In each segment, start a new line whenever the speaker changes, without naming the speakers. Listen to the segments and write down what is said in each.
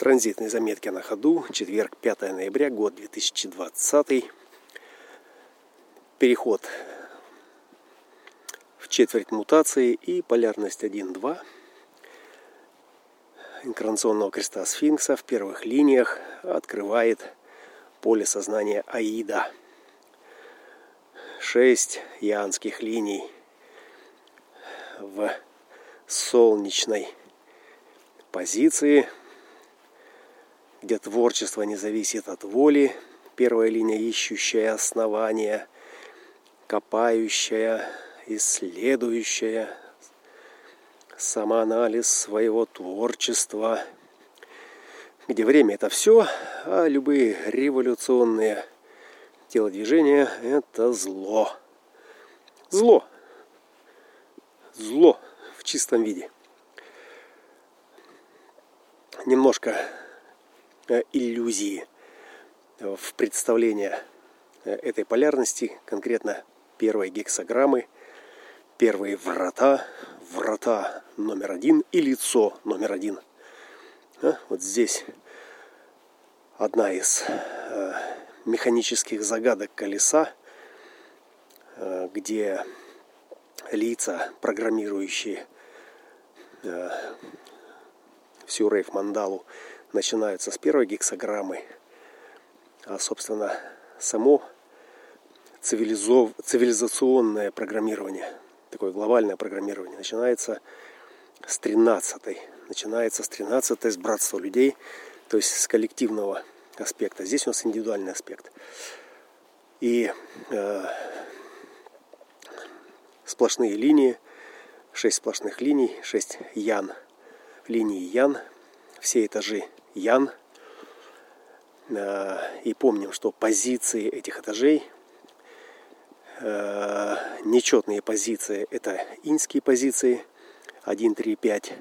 Транзитные заметки на ходу. Четверг, 5 ноября, год 2020. Переход в четверть мутации и полярность 1-2 инкарнационного креста сфинкса в первых линиях открывает поле сознания Аида. Шесть янских линий в солнечной позиции – где творчество не зависит от воли, первая линия ищущая основания, копающая, исследующая, самоанализ своего творчества, где время это все, а любые революционные телодвижения это зло. Зло. Зло в чистом виде. Немножко иллюзии в представлении э, этой полярности, конкретно первой гексограммы, первые врата, врата номер один и лицо номер один. А, вот здесь одна из э, механических загадок колеса, где лица, программирующие всю рейф-мандалу, начинаются с первой гексограммы, а, собственно, само цивилизов... цивилизационное программирование, такое глобальное программирование, начинается с 13 начинается с 13 с братства людей, то есть с коллективного аспекта. Здесь у нас индивидуальный аспект. И э, сплошные линии, 6 сплошных линий, 6 ян, линии ян, все этажи ян. Э, и помним, что позиции этих этажей, э, нечетные позиции, это инские позиции 1, 3, 5.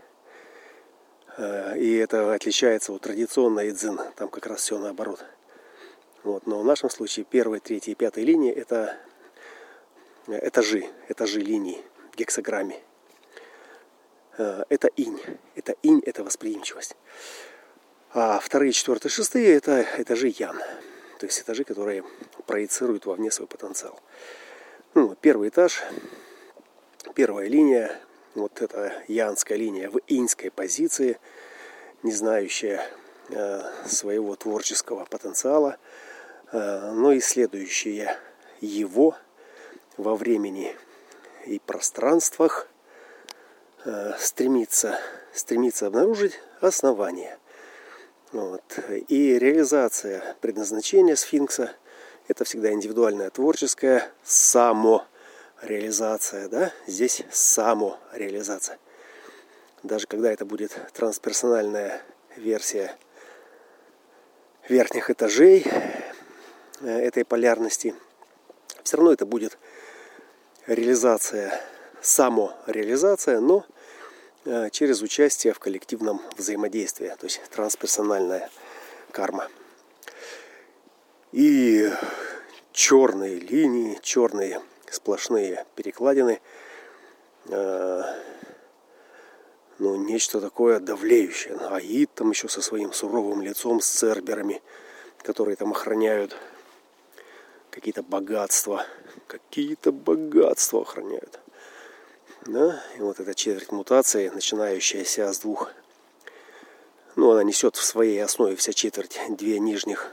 И это отличается от традиционной дзин. Там как раз все наоборот. Вот. Но в нашем случае первая, третья и пятая линии это этажи, этажи линий в гексограмме. Э, это инь. Это инь, это восприимчивость. А вторые, четвертые, шестые это этажи ян. То есть этажи, которые проецируют вовне свой потенциал. Ну, первый этаж, первая линия, вот эта янская линия в инской позиции, не знающая э, своего творческого потенциала, э, но исследующая его во времени и пространствах, э, стремится, стремится обнаружить основание – вот. И реализация предназначения сфинкса – это всегда индивидуальная творческая самореализация. Да? Здесь самореализация. Даже когда это будет трансперсональная версия верхних этажей э, этой полярности, все равно это будет реализация, самореализация, но – через участие в коллективном взаимодействии, то есть трансперсональная карма. И черные линии, черные сплошные перекладины, э, ну, нечто такое давлеющее. Аид там еще со своим суровым лицом, с церберами, которые там охраняют какие-то богатства, какие-то богатства охраняют. Да? И вот эта четверть мутации, начинающаяся с двух, ну, она несет в своей основе вся четверть две нижних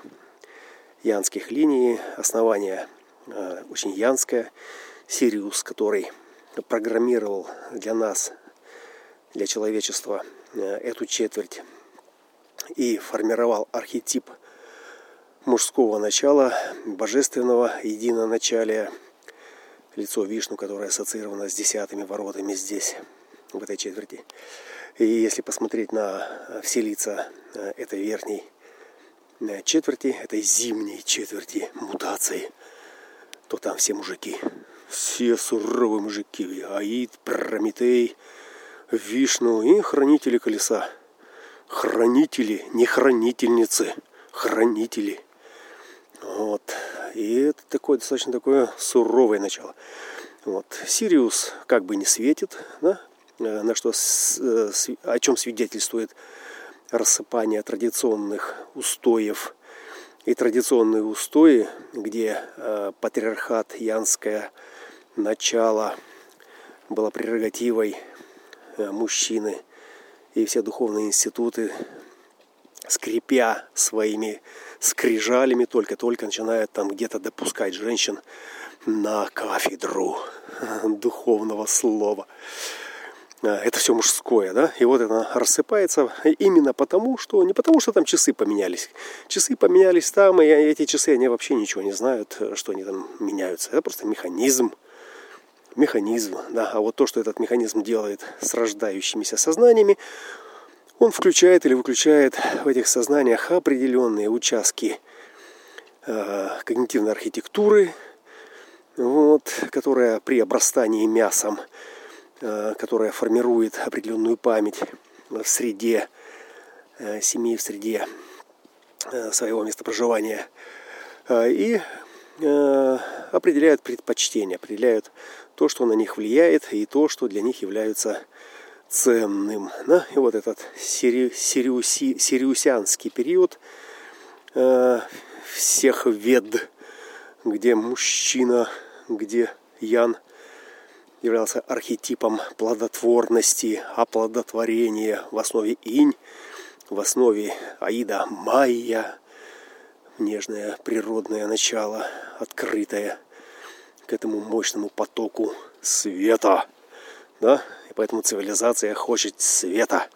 янских линии. Основание э, очень янское. Сириус, который программировал для нас, для человечества э, эту четверть и формировал архетип мужского начала, божественного единоначалия – лицо Вишну, которое ассоциировано с десятыми воротами здесь, в этой четверти. И если посмотреть на э, все лица э, этой верхней э, четверти, этой зимней четверти мутации, то там все мужики. Все суровые мужики. Аид, Прометей, Вишну и хранители колеса. Хранители, не хранительницы, хранители. Вот. И это такое достаточно такое суровое начало. Вот. Сириус как бы не светит, да? Э, на что, э, о чем свидетельствует рассыпания традиционных устоев и традиционные устои, где э, патриархат, янское начало было прерогативой э, мужчины, и все духовные институты, скрипя своими скрижалями, только-только начинают там где-то допускать женщин на кафедру духовного слова. А, это все мужское, да, и вот это рассыпается именно потому, что, не потому, что там часы поменялись. Часы поменялись там, и эти часы, они вообще ничего не знают, что они там меняются. Это просто механизм, механизм, да, а вот то, что этот механизм делает с рождающимися сознаниями, он включает или выключает в этих сознаниях определенные участки э, когнитивной архитектуры, вот, которая при обрастании мясом Э, которая формирует определенную память в среде э, семьи, в среде э, своего места проживания. И определяют предпочтения, определяют то, что на них влияет, и то, что для них является ценным. Да? И вот этот сири, сириуси, сириусианский период всех вед, где мужчина, где Ян являлся архетипом плодотворности, оплодотворения в основе инь, в основе Аида Майя, нежное природное начало, открытое к этому мощному потоку света. Да? Поэтому цивилизация хочет света.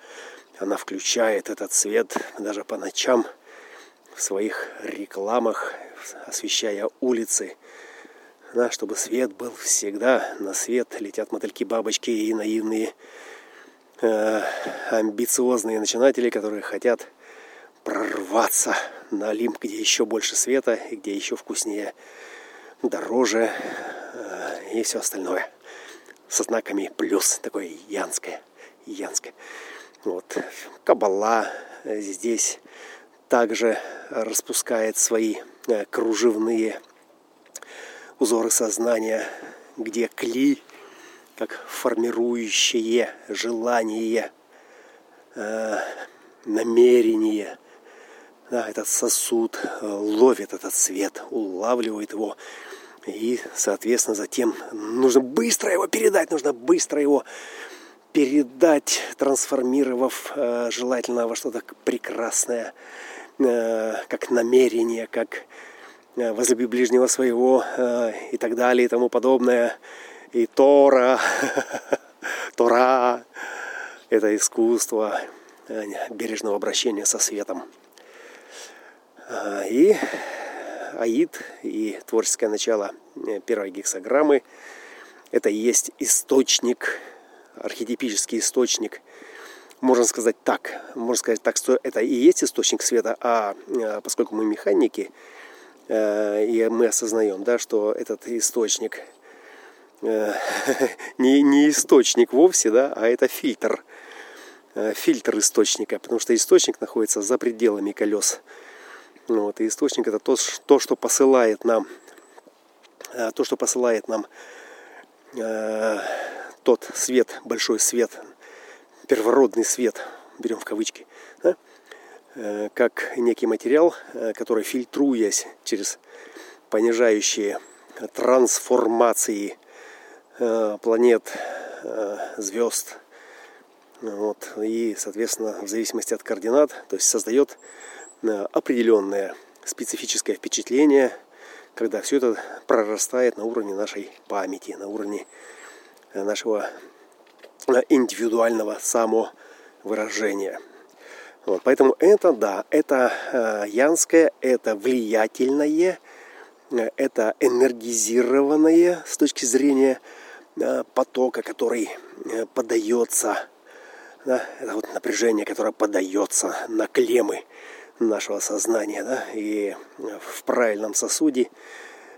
Она включает этот свет даже по ночам в своих рекламах, освещая улицы – да, чтобы свет был всегда. На свет летят мотыльки-бабочки и наивные э, амбициозные начинатели, которые хотят прорваться на Олимп, где еще больше света и где еще вкуснее, дороже э, и все остальное. Со знаками плюс, такое янское. янское. Вот. Кабала здесь также распускает свои э, кружевные узоры сознания, где кли, как формирующее желание, э, намерение, да, этот сосуд э, ловит этот свет, улавливает его, и, соответственно, затем нужно быстро его передать, нужно быстро его передать, трансформировав э, желательно во что-то прекрасное, э, как намерение, как Э, возлюби ближнего своего э, и так далее и тому подобное. И Тора, Тора – это искусство э, бережного обращения со светом. И Аид и творческое начало первой гексограммы – это и есть источник, архетипический источник – можно сказать так, можно сказать так, что это и есть источник света, а поскольку мы механики, Э, и мы осознаем, да, что этот источник э, не, не источник вовсе, да, а это фильтр, э, фильтр источника, потому что источник находится за пределами колес. Вот, и источник это то, то, что посылает нам, то, что посылает нам тот свет, большой свет, первородный свет, берем в кавычки, да, Э, как некий материал, э, который, фильтруясь через понижающие трансформации э, планет, звезд, вот, и, соответственно, в зависимости от координат, то есть создает определенное специфическое впечатление, когда все это прорастает на уровне нашей памяти, на уровне нашего индивидуального самовыражения – вот, поэтому это, да, это э, янское, это влиятельное, э, это энергизированное с точки зрения э, потока, который э, подается, да, это вот напряжение, которое подается на клеммы нашего сознания, да, и в правильном сосуде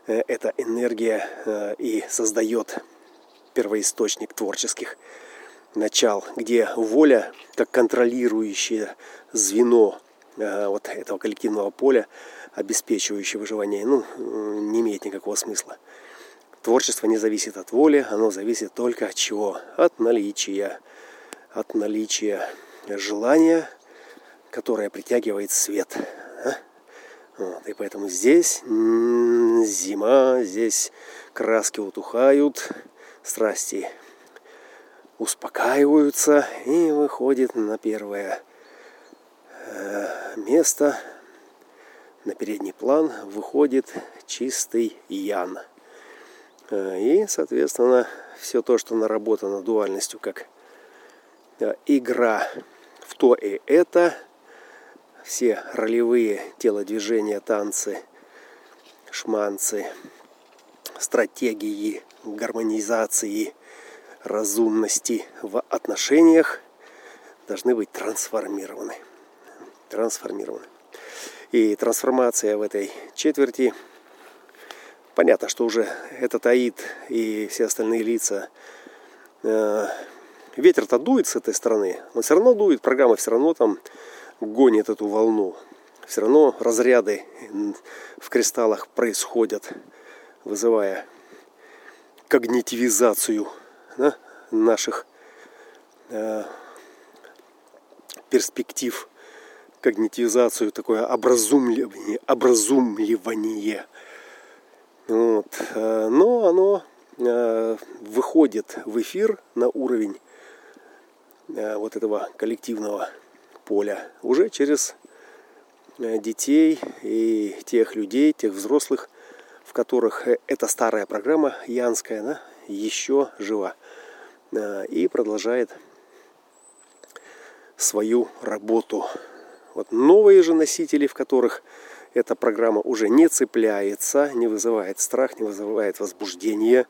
э, эта энергия э, и создает первоисточник творческих начал, где воля, как контролирующее звено э, вот этого коллективного поля, обеспечивающее выживание, ну, не имеет никакого смысла. Творчество не зависит от воли, оно зависит только от чего? От наличия. От наличия желания, которая притягивает свет. А? Вот, и поэтому здесь зима, здесь краски утухают, страсти успокаиваются и выходит на первое э, место, на передний план выходит чистый ян. Э, и, соответственно, все то, что наработано дуальностью, как э, игра в то и это – все ролевые телодвижения, танцы, шманцы, стратегии гармонизации, разумности в отношениях должны быть трансформированы. Трансформированы. И трансформация в этой четверти, понятно, что уже этот Аид и все остальные лица, э, ветер-то дует с этой стороны, он все равно дует, программа все равно там гонит эту волну. Все равно разряды в кристаллах происходят, вызывая когнитивизацию да, наших э, перспектив, когнитивизацию, такое образумливание, образумливание. Вот. Э, но оно э, выходит в эфир на уровень э, вот этого коллективного поля уже через э, детей и тех людей, тех взрослых, в которых э, эта старая программа янская, она еще жива э, и продолжает свою работу. Вот новые же носители, в которых эта программа уже не цепляется, не вызывает страх, не вызывает возбуждение,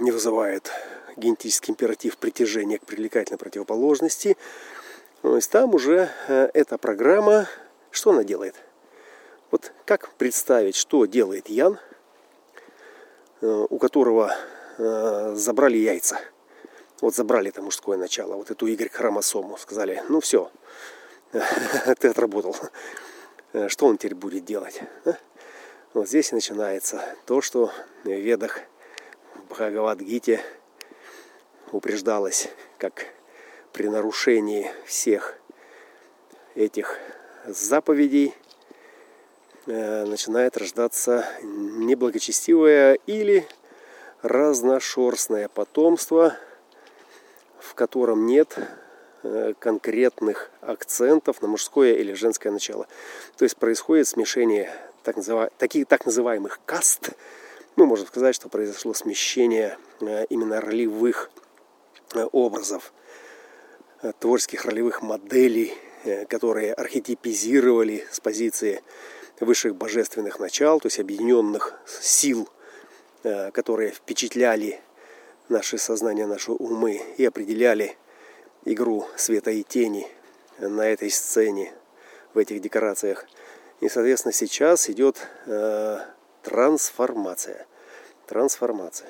не вызывает генетический императив притяжения к привлекательной противоположности, то есть там уже э, эта программа, что она делает? Вот как представить, что делает Ян, э, у которого э, забрали яйца. Вот забрали это мужское начало, вот эту Y-хромосому. Сказали, ну все, ты отработал. Что он теперь будет делать? Вот здесь начинается то, что в ведах Бхагавадгите упреждалось, как при нарушении всех этих заповедей э, начинает рождаться неблагочестивое или разношерстное потомство, в котором нет э, конкретных акцентов на мужское или женское начало. То есть происходит смешение так, называ... таких, так называемых каст. Ну, можно сказать, что произошло смещение э, именно ролевых образов – творческих ролевых моделей, э, которые архетипизировали с позиции высших божественных начал, то есть объединенных сил, э, которые впечатляли наше сознание, наши умы и определяли игру света и тени на этой сцене, в этих декорациях. И, соответственно, сейчас идет э, трансформация. Трансформация.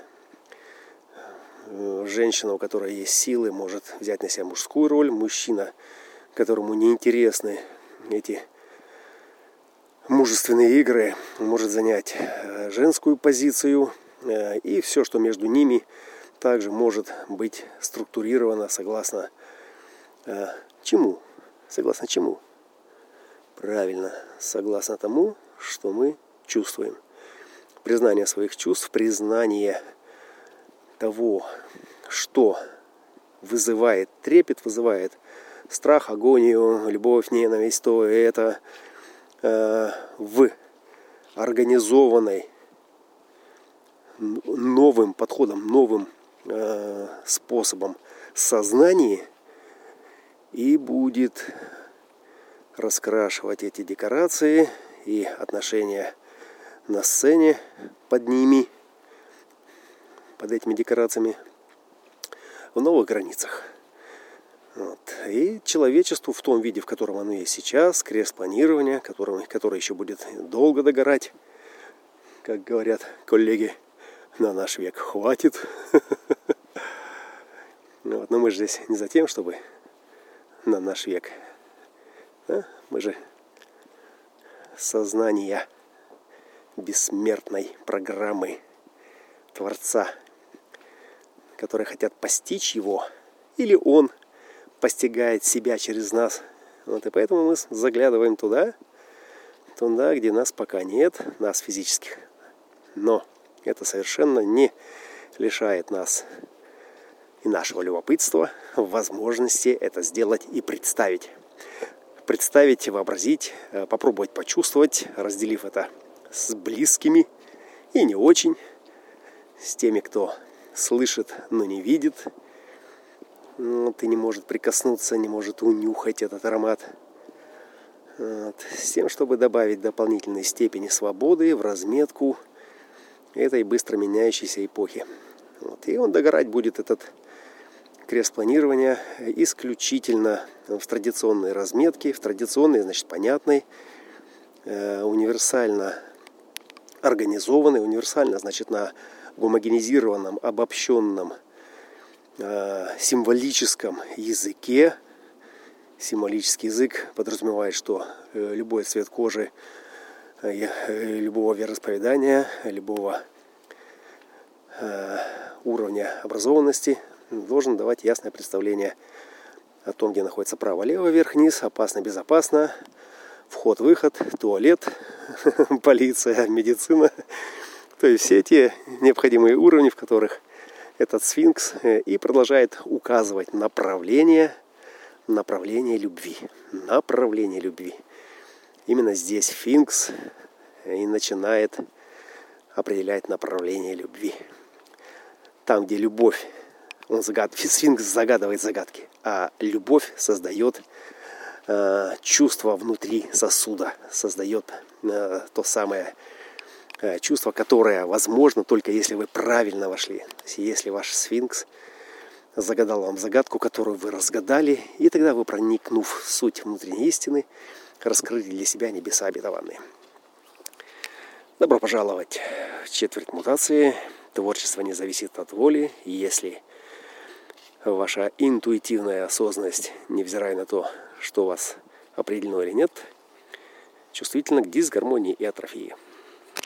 Э, женщина, у которой есть силы, может взять на себя мужскую роль. Мужчина, которому неинтересны эти мужественные игры, может занять э, женскую позицию. Э, и все, что между ними, также может быть структурировано согласно чему? Согласно чему? Правильно, согласно тому, что мы чувствуем. Признание своих чувств, признание – того, что вызывает трепет, вызывает страх, агонию, любовь, ненависть, то это э, в организованной новым подходом, новым э, способом сознании и будет раскрашивать эти декорации и отношения на сцене под ними – под этими декорациями в новых границах. Вот. И человечеству в том виде, в котором оно есть сейчас, крест планирования, который, который еще будет долго догорать, как говорят коллеги, на наш век хватит. Но мы же здесь не за тем, чтобы на наш век. Мы же сознание бессмертной программы Творца – которые хотят постичь его, или он постигает себя через нас Вот, и поэтому мы заглядываем туда, туда, где нас пока нет, нас физических. Но это совершенно не лишает нас и нашего любопытства возможности это сделать и представить. Представить, вообразить, э, попробовать почувствовать, разделив это с близкими и не очень, с теми, кто слышит, но не видит, вот, и не может прикоснуться, не может унюхать этот аромат. Вот, с тем, чтобы добавить дополнительной степени свободы в разметку этой быстро меняющейся эпохи. Вот, и он догорать будет этот крест планирования исключительно в традиционной разметке, в традиционной, значит, понятной, э, универсально организованной, универсально, значит, на гомогенизированном, обобщенном э, символическом языке. Символический язык подразумевает, что э, любой цвет кожи, э, любого вероисповедания, любого э, уровня образованности должен давать ясное представление о том, где находится право, лево, вверх, низ, опасно, безопасно, вход-выход, туалет, полиция, медицина. То есть все те необходимые уровни, в которых этот сфинкс э, и продолжает указывать направление, направление любви. Направление любви. Именно здесь сфинкс э, и начинает определять направление любви. Там, где любовь он загад... сфинкс загадывает загадки, а любовь создает э, чувство внутри сосуда, создает э, то самое чувство, которое возможно только если вы правильно вошли. Если ваш сфинкс загадал вам загадку, которую вы разгадали, и тогда вы, проникнув в суть внутренней истины, раскрыли для себя небеса обетованные. Добро пожаловать в четверть мутации. Творчество не зависит от воли. Если ваша интуитивная осознанность, невзирая на то, что у вас определено или нет, чувствительна к дисгармонии и атрофии.